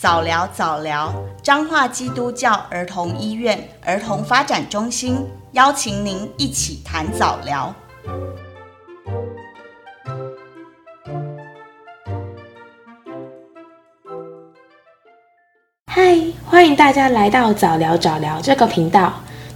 早疗早疗，彰化基督教儿童医院儿童发展中心邀请您一起谈早疗。嗨，欢迎大家来到早聊早聊这个频道。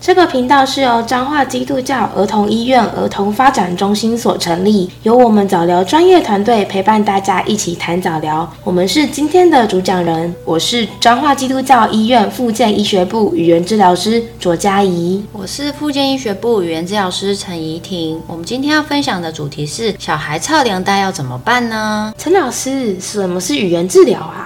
这个频道是由彰化基督教儿童医院儿童发展中心所成立，由我们早疗专业团队陪伴大家一起谈早疗。我们是今天的主讲人，我是彰化基督教医院附健医学部语言治疗师卓佳怡，我是附健医学部语言治疗师陈怡婷。我们今天要分享的主题是小孩臭奶呆要怎么办呢？陈老师，什么是语言治疗啊？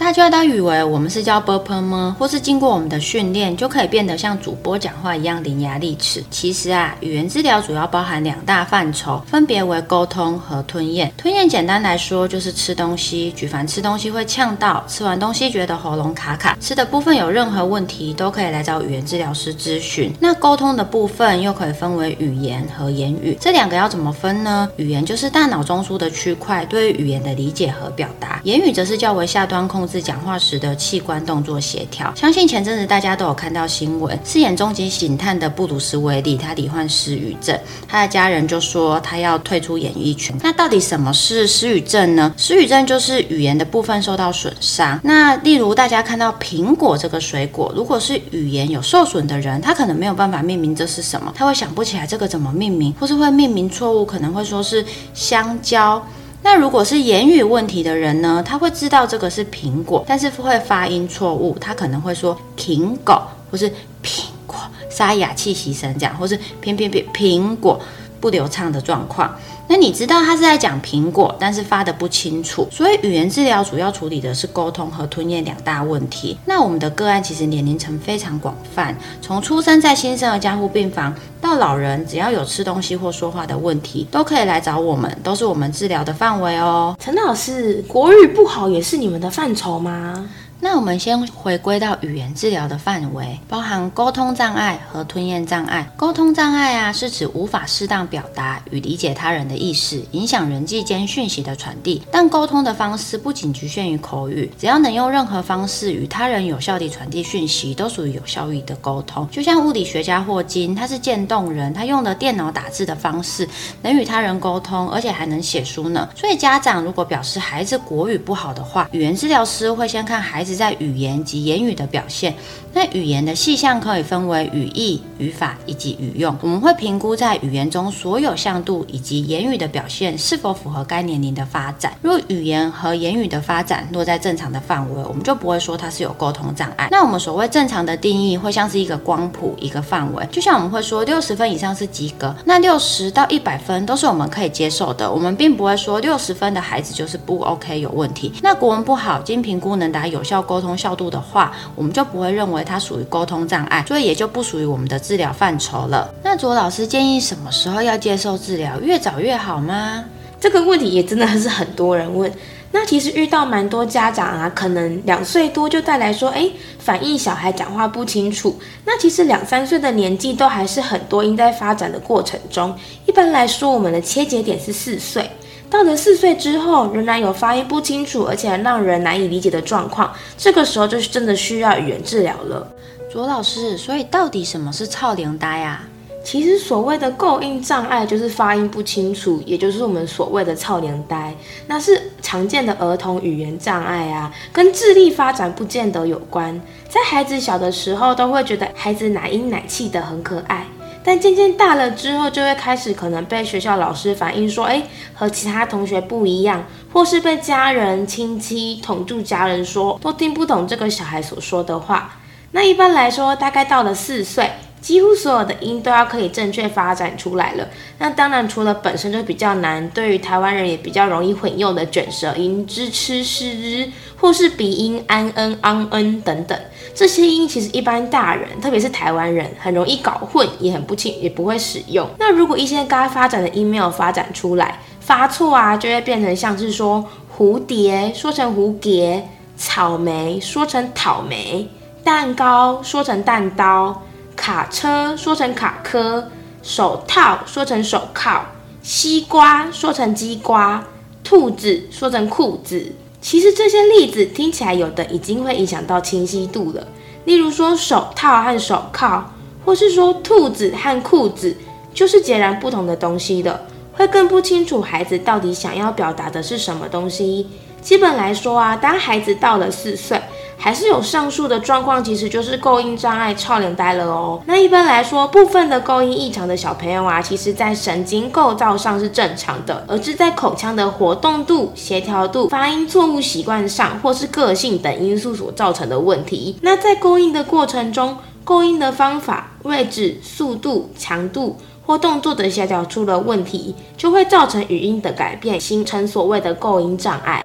大家都以为我们是叫 burper 吗？或是经过我们的训练就可以变得像主播讲话一样伶牙俐齿？其实啊，语言治疗主要包含两大范畴，分别为沟通和吞咽。吞咽简单来说就是吃东西，举凡吃东西会呛到，吃完东西觉得喉咙卡卡，吃的部分有任何问题都可以来找语言治疗师咨询。那沟通的部分又可以分为语言和言语，这两个要怎么分呢？语言就是大脑中枢的区块对于语言的理解和表达，言语则是较为下端控制。是讲话时的器官动作协调。相信前阵子大家都有看到新闻，饰演终极警探的布鲁斯威利，他罹患失语症，他的家人就说他要退出演艺圈。那到底什么是失语症呢？失语症就是语言的部分受到损伤。那例如大家看到苹果这个水果，如果是语言有受损的人，他可能没有办法命名这是什么，他会想不起来这个怎么命名，或是会命名错误，可能会说是香蕉。那如果是言语问题的人呢？他会知道这个是苹果，但是会发音错误，他可能会说苹果，或是苹果，沙哑气息声这样，或是偏偏偏苹果不流畅的状况。那你知道他是在讲苹果，但是发的不清楚，所以语言治疗主要处理的是沟通和吞咽两大问题。那我们的个案其实年龄层非常广泛，从出生在新生儿加护病房到老人，只要有吃东西或说话的问题，都可以来找我们，都是我们治疗的范围哦。陈老师，国语不好也是你们的范畴吗？那我们先回归到语言治疗的范围，包含沟通障碍和吞咽障碍。沟通障碍啊，是指无法适当表达与理解他人的意识，影响人际间讯息的传递。但沟通的方式不仅局限于口语，只要能用任何方式与他人有效地传递讯息，都属于有效益的沟通。就像物理学家霍金，他是渐冻人，他用的电脑打字的方式能与他人沟通，而且还能写书呢。所以家长如果表示孩子国语不好的话，语言治疗师会先看孩子。是在语言及言语的表现。那语言的细项可以分为语义、语法以及语用。我们会评估在语言中所有向度以及言语的表现是否符合该年龄的发展。如果语言和言语的发展落在正常的范围，我们就不会说它是有沟通障碍。那我们所谓正常的定义会像是一个光谱，一个范围。就像我们会说六十分以上是及格，那六十到一百分都是我们可以接受的。我们并不会说六十分的孩子就是不 OK 有问题。那国文不好，经评估能达有效沟通效度的话，我们就不会认为它属于沟通障碍，所以也就不属于我们的治疗范畴了。那卓老师建议什么时候要接受治疗？越早越好吗？这个问题也真的是很多人问。那其实遇到蛮多家长啊，可能两岁多就带来说，诶，反映小孩讲话不清楚。那其实两三岁的年纪都还是很多音在发展的过程中。一般来说，我们的切节点是四岁。到了四岁之后，仍然有发音不清楚，而且让人难以理解的状况，这个时候就是真的需要语言治疗了。卓老师，所以到底什么是臭奶呆啊？其实所谓的构音障碍就是发音不清楚，也就是我们所谓的臭奶呆，那是常见的儿童语言障碍啊，跟智力发展不见得有关。在孩子小的时候，都会觉得孩子奶音奶气的很可爱。但渐渐大了之后，就会开始可能被学校老师反映说，诶，和其他同学不一样，或是被家人、亲戚、同住家人说，都听不懂这个小孩所说的话。那一般来说，大概到了四岁，几乎所有的音都要可以正确发展出来了。那当然，除了本身就比较难，对于台湾人也比较容易混用的卷舌音支、吃、诗、日，或是鼻音安、恩、昂、恩等等。这些音其实一般大人，特别是台湾人，很容易搞混，也很不清，也不会使用。那如果一些该发展的音没有发展出来，发错啊，就会变成像是说蝴蝶说成蝴蝶，草莓说成草莓，蛋糕说成蛋刀，卡车说成卡科，手套说成手铐，西瓜说成鸡瓜，兔子说成裤子，其实这些例子听起来有的已经会影响到清晰度了，例如说手套和手铐，或是说兔子和裤子，就是截然不同的东西的，会更不清楚孩子到底想要表达的是什么东西。基本来说啊，当孩子到了四岁，还是有上述的状况，其实就是构音障碍、超连呆了哦。那一般来说，部分的构音异常的小朋友啊，其实在神经构造上是正常的，而是在口腔的活动度、协调度、发音错误习惯上，或是个性等因素所造成的问题。那在构音的过程中，构音的方法、位置、速度、强度或动作的协调出了问题，就会造成语音的改变，形成所谓的构音障碍。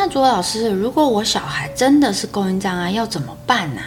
那卓老师，如果我小孩真的是供应障碍，要怎么办呢？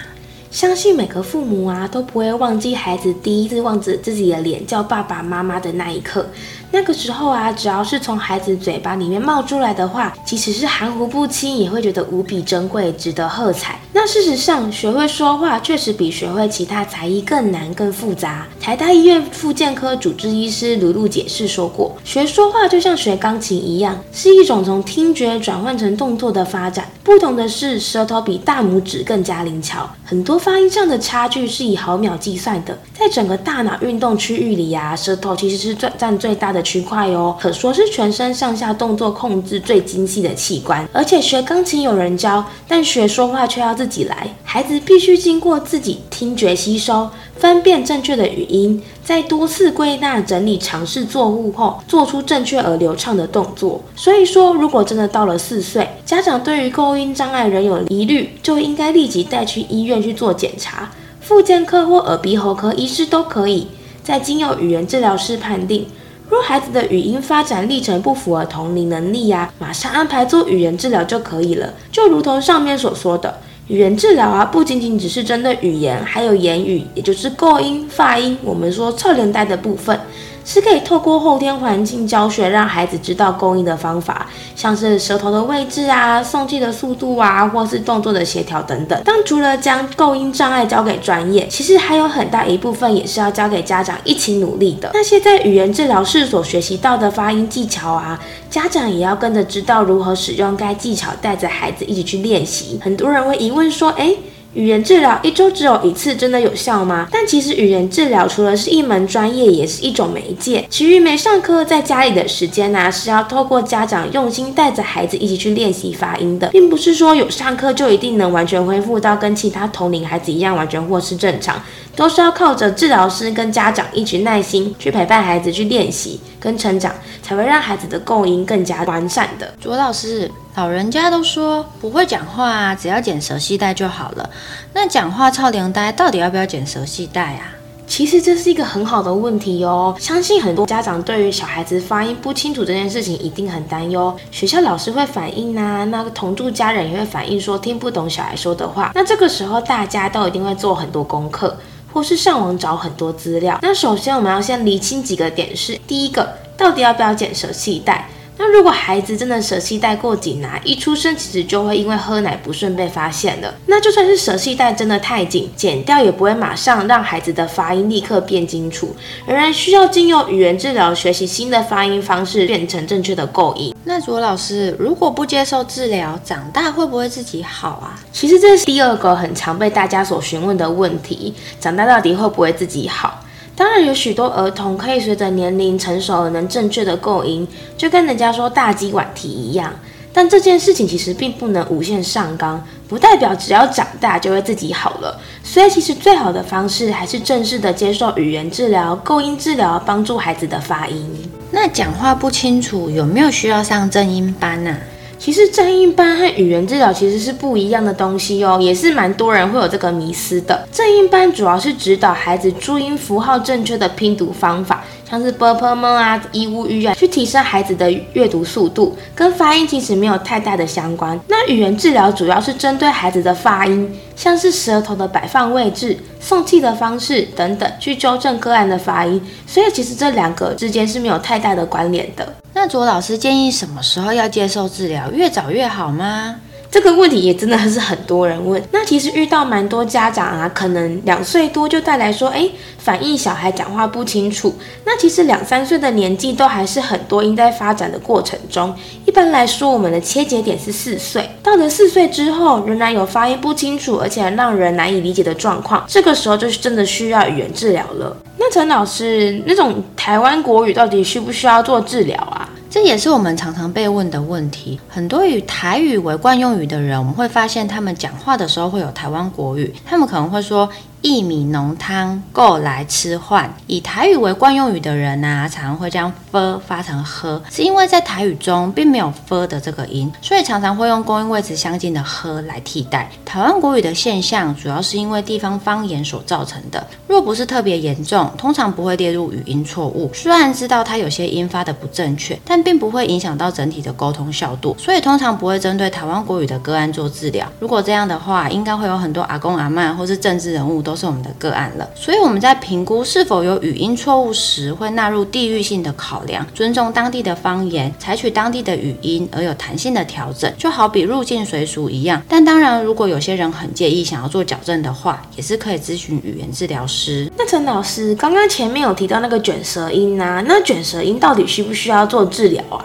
相信每个父母啊都不会忘记孩子第一次望着自己的脸叫爸爸妈妈的那一刻。那个时候啊，只要是从孩子嘴巴里面冒出来的话，即使是含糊不清，也会觉得无比珍贵，值得喝彩。那事实上，学会说话确实比学会其他才艺更难、更复杂。台大医院复健科主治医师卢璐解释说过，学说话就像学钢琴一样，是一种从听觉转换成动作的发展。不同的是，舌头比大拇指更加灵巧，很多发音上的差距是以毫秒计算的。在整个大脑运动区域里啊，舌头其实是最占最大的区块哦，可说是全身上下动作控制最精细的器官。而且学钢琴有人教，但学说话却要自己来。孩子必须经过自己听觉吸收，分辨正确的语音，在多次归纳整理、尝试作物后，做出正确而流畅的动作。所以说，如果真的到了四岁，家长对于构音障碍仍有疑虑，就应该立即带去医院去做检查。复健科或耳鼻喉科医师都可以，再经由语言治疗师判定。若孩子的语音发展历程不符合同龄能力呀、马上安排做语言治疗就可以了。就如同上面所说的，语言治疗啊，不仅仅只是针对语言，还有言语，也就是构音、发音，我们说侧脸带的部分。是可以透过后天环境教学，让孩子知道构音的方法，像是舌头的位置啊、送气的速度啊，或是动作的协调等等。但除了将构音障碍交给专业，其实还有很大一部分也是要交给家长一起努力的。那些在语言治疗室所学习到的发音技巧啊，家长也要跟着知道如何使用该技巧，带着孩子一起去练习。很多人会疑问说，诶。语言治疗一周只有一次，真的有效吗？但其实语言治疗除了是一门专业，也是一种媒介。其余没上课，在家里的时间呢、是要透过家长用心带着孩子一起去练习发音的，并不是说有上课就一定能完全恢复到跟其他同龄孩子一样完全或是正常，都是要靠着治疗师跟家长一起耐心去陪伴孩子去练习跟成长，才会让孩子的构音更加完善的。卓老师。老人家都说不会讲话啊，只要剪舌系带就好了。那讲话超龄呆到底要不要剪舌系带啊？其实这是一个很好的问题哦。相信很多家长对于小孩子发音不清楚这件事情一定很担忧。学校老师会反映啊，那个同住家人也会反映说听不懂小孩说的话。那这个时候大家都一定会做很多功课，或是上网找很多资料。那首先我们要先厘清几个点是：第一个，到底要不要剪舌系带？那如果孩子真的舌系带过紧啊，一出生其实就会因为喝奶不顺被发现了。那就算是舌系带真的太紧，剪掉也不会马上让孩子的发音立刻变清楚，仍然需要经由语言治疗学习新的发音方式，变成正确的构音。那卓老师，如果不接受治疗，长大会不会自己好啊？其实这是第二个很常被大家所询问的问题，长大到底会不会自己好？当然有许多儿童可以随着年龄成熟而能正确的构音，就跟人家说大鸡晚提一样。但这件事情其实并不能无限上纲，不代表只要长大就会自己好了。所以其实最好的方式还是正式的接受语言治疗、构音治疗，帮助孩子的发音。那讲话不清楚有没有需要上正音班呢？其实正音班和语言治疗其实是不一样的东西哦，也是蛮多人会有这个迷思的。正音班主要是指导孩子注音符号正确的拼读方法。像是 b p m 啊、e u u 啊，去提升孩子的阅读速度，跟发音其实没有太大的相关。那语言治疗主要是针对孩子的发音，像是舌头的摆放位置、送气的方式等等，去纠正个案的发音。所以其实这两个之间是没有太大的关联的。那卓老师建议什么时候要接受治疗？越早越好吗？这个问题也真的是很多人问。那其实遇到蛮多家长啊，可能两岁多就带来说，哎，反映小孩讲话不清楚。那其实两三岁的年纪都还是很多应在发展的过程中。一般来说，我们的切节点是四岁。到了四岁之后，仍然有发音不清楚，而且让人难以理解的状况，这个时候就是真的需要语言治疗了。陈老师，那种台湾国语到底需不需要做治疗啊？这也是我们常常被问的问题。很多以台语为惯用语的人，我们会发现他们讲话的时候会有台湾国语，他们可能会说。薏米浓汤够来吃饭。以台语为惯用语的人啊，常常会将 ㄈ 发成呵，是因为在台语中并没有 ㄈ 的这个音，所以常常会用公音位置相近的呵来替代。台湾国语的现象主要是因为地方方言所造成的，若不是特别严重，通常不会列入语音错误。虽然知道它有些音发的不正确，但并不会影响到整体的沟通效度，所以通常不会针对台湾国语的个案做治疗。如果这样的话，应该会有很多阿公阿嬷或是政治人物都。都是我们的个案了，所以我们在评估是否有语音错误时，会纳入地域性的考量，尊重当地的方言，采取当地的语音，而有弹性的调整，就好比入境随俗一样。但当然，如果有些人很介意，想要做矫正的话，也是可以咨询语言治疗师。那陈老师刚刚前面有提到那个卷舌音啊，那卷舌音到底需不需要做治疗啊？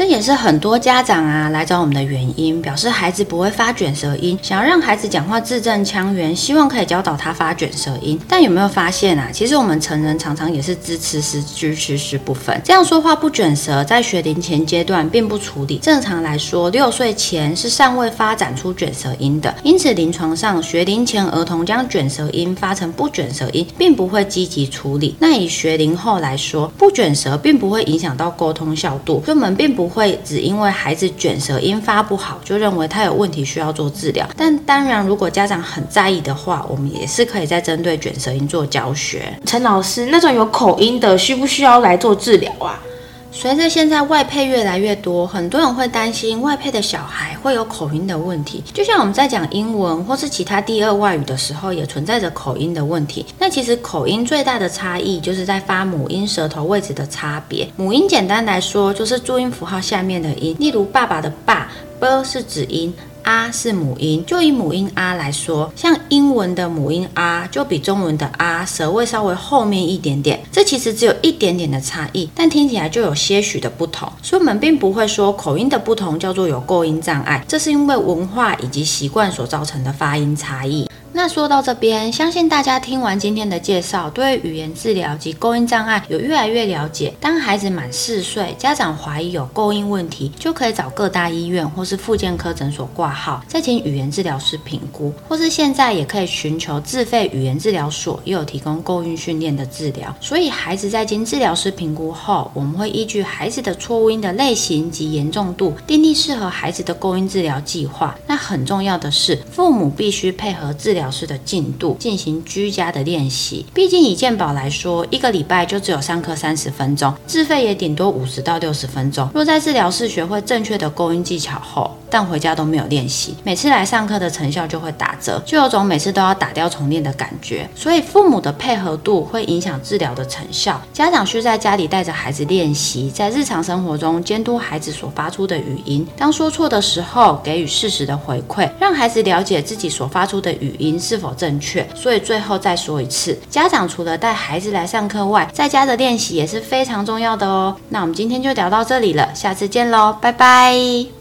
这也是很多家长啊来找我们的原因，表示孩子不会发卷舌音，想要让孩子讲话字正腔圆，希望可以教导他发卷舌音。但有没有发现啊？其实我们成人常常也是支持时支持时不分，这样说话不卷舌，在学龄前阶段并不处理。正常来说，六岁前是尚未发展出卷舌音的，因此临床上学龄前儿童将卷舌音发成不卷舌音，并不会积极处理。那以学龄后来说，不卷舌并不会影响到沟通效度，所以我们并不。会只因为孩子卷舌音发不好，就认为他有问题需要做治疗。但当然，如果家长很在意的话，我们也是可以再针对卷舌音做教学。陈老师，那种有口音的，需不需要来做治疗啊？随着现在外配越来越多，很多人会担心外配的小孩会有口音的问题。就像我们在讲英文或是其他第二外语的时候，也存在着口音的问题。那其实口音最大的差异就是在发母音舌头位置的差别。母音简单来说就是注音符号下面的音，例如爸爸的爸，b 是指音。啊是母音，就以母音啊来说，像英文的母音啊，就比中文的啊舌位稍微后面一点点，这其实只有一点点的差异，但听起来就有些许的不同，所以我们并不会说口音的不同叫做有构音障碍，这是因为文化以及习惯所造成的发音差异。那说到这边，相信大家听完今天的介绍，对语言治疗及构音障碍有越来越了解。当孩子满四岁，家长怀疑有构音问题，就可以找各大医院或是复健科诊所挂号，再请语言治疗师评估，或是现在也可以寻求自费语言治疗所，也有提供构音训练的治疗。所以孩子在经治疗师评估后，我们会依据孩子的错误音的类型及严重度，订立适合孩子的构音治疗计划。那很重要的是，父母必须配合治疗。疗师的进度进行居家的练习，毕竟以健保来说，一个礼拜就只有上课三十分钟，自费也顶多五十到六十分钟。若在治疗室学会正确的勾音技巧后，但回家都没有练习，每次来上课的成效就会打折，就有种每次都要打掉重练的感觉。所以父母的配合度会影响治疗的成效。家长需在家里带着孩子练习，在日常生活中监督孩子所发出的语音，当说错的时候给予适时的回馈，让孩子了解自己所发出的语音是否正确？所以最后再说一次，家长除了带孩子来上课外，在家的练习也是非常重要的哦。那我们今天就聊到这里了，下次见喽，拜拜。